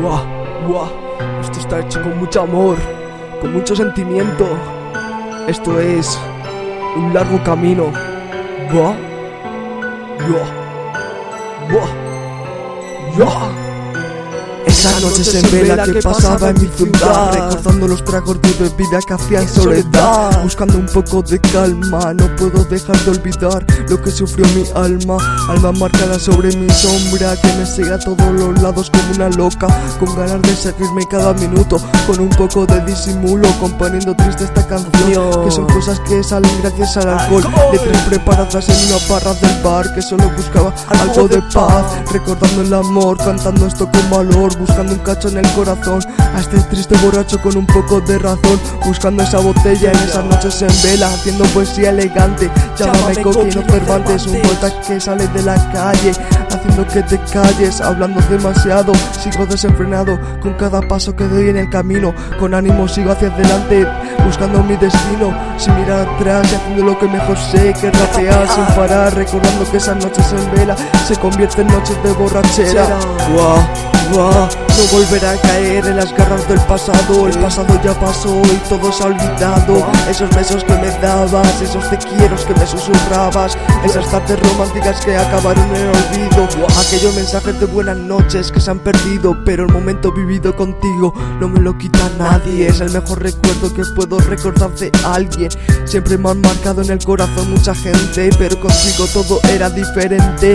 Buah, esto está hecho con mucho amor, con mucho sentimiento. Esto es un largo camino. Esas noches en vela que pasaba en mi ciudad Recordando los tragos de bebida que hacía en soledad. Buscando un poco de calma No puedo dejar de olvidar lo que sufrió mi alma. Alma marcada sobre mi sombra Que me sigue a todos los lados como una loca. Con ganas de seguirme cada minuto Con un poco de disimulo Componiendo triste esta canción. Que son cosas que salen gracias al alcohol. Letras preparadas en una barra del bar Que solo buscaba algo de paz. Recordando el amor Cantando esto con valor buscando un cacho en el corazón. A este triste borracho con un poco de razón. Buscando esa botella en esas noches en vela. Haciendo poesía elegante. Llámame Coquino Cervantes Un poeta que sale de la calle Haciendo que te calles Hablando demasiado. Sigo desenfrenado Con cada paso que doy en el camino. Con ánimo sigo hacia adelante Buscando mi destino. Sin mirar atrás y haciendo lo que mejor sé Que rapear sin parar. Recordando que esas noches en vela Se convierten en noches de borrachera no volverá a caer en las garras del pasado. El pasado ya pasó y todo se ha olvidado. Esos besos que me dabas, esos te quiero que me susurrabas. Esas tardes románticas que acabaron en el olvido. Aquellos mensajes de buenas noches que se han perdido Pero el momento vivido contigo no me lo quita nadie. Es el mejor recuerdo que puedo recordar de alguien. Siempre me han marcado en el corazón mucha gente Pero contigo todo era diferente.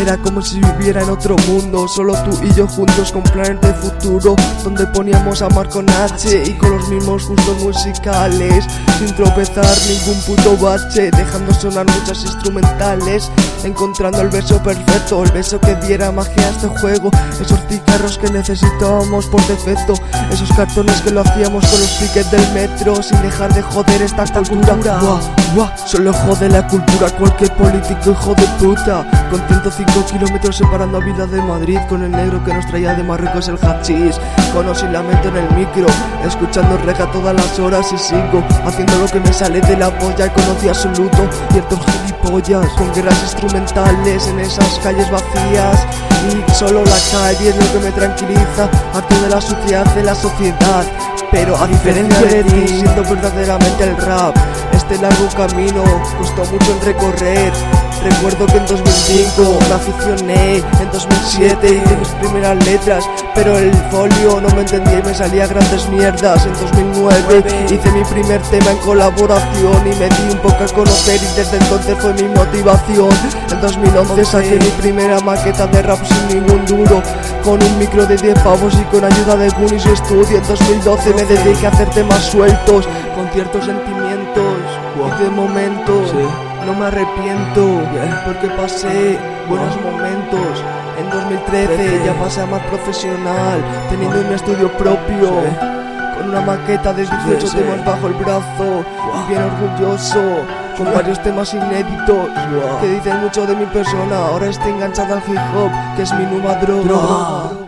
Era como si viviera en otro mundo, solo tú y yo juntos con planes de futuro, donde poníamos a Marco H y con los mismos gustos musicales, sin tropezar ningún puto bache, dejando sonar muchas instrumentales, encontrando el beso perfecto, el beso que diera magia a este juego, esos cigarros que necesitábamos por defecto, esos cartones que lo hacíamos con los piques del metro, sin dejar de joder esta cultura. Buah, buah, solo jode la cultura cualquier político hijo de puta, con 150 5 kilómetros separando a Vida de Madrid. Con el negro que nos traía de Marruecos el hachís. Con lamento en el micro Escuchando rega todas las horas. Y sigo Haciendo lo que me sale de la polla. Conocí absoluto ciertos gilipollas. Con guerras instrumentales en esas calles vacías. Y solo la calle es lo que me tranquiliza. Harto de la suciedad de la sociedad. Pero a diferencia de ti, siendo verdaderamente el rap. Este largo camino costó mucho en recorrer Recuerdo que en 2005 me aficioné, en 2007 hice mis primeras letras, pero el folio no me entendía y me salía grandes mierdas. En 2009 hice mi primer tema en colaboración y me di un poco a conocer y desde entonces fue mi motivación. En 2011 saqué mi primera maqueta de rap sin ningún duro, con un micro de 10 pavos y con ayuda de su estudio. En 2012 me dediqué a hacer temas sueltos, con ciertos sentimientos y de momentos no me arrepiento porque pasé buenos momentos. En 2013 ya pasé a más profesional, teniendo un estudio propio. Con una maqueta de 18 temas bajo el brazo, y bien orgulloso, con varios temas inéditos que dicen mucho de mi persona. Ahora estoy enganchada al hip hop, que es mi nueva droga.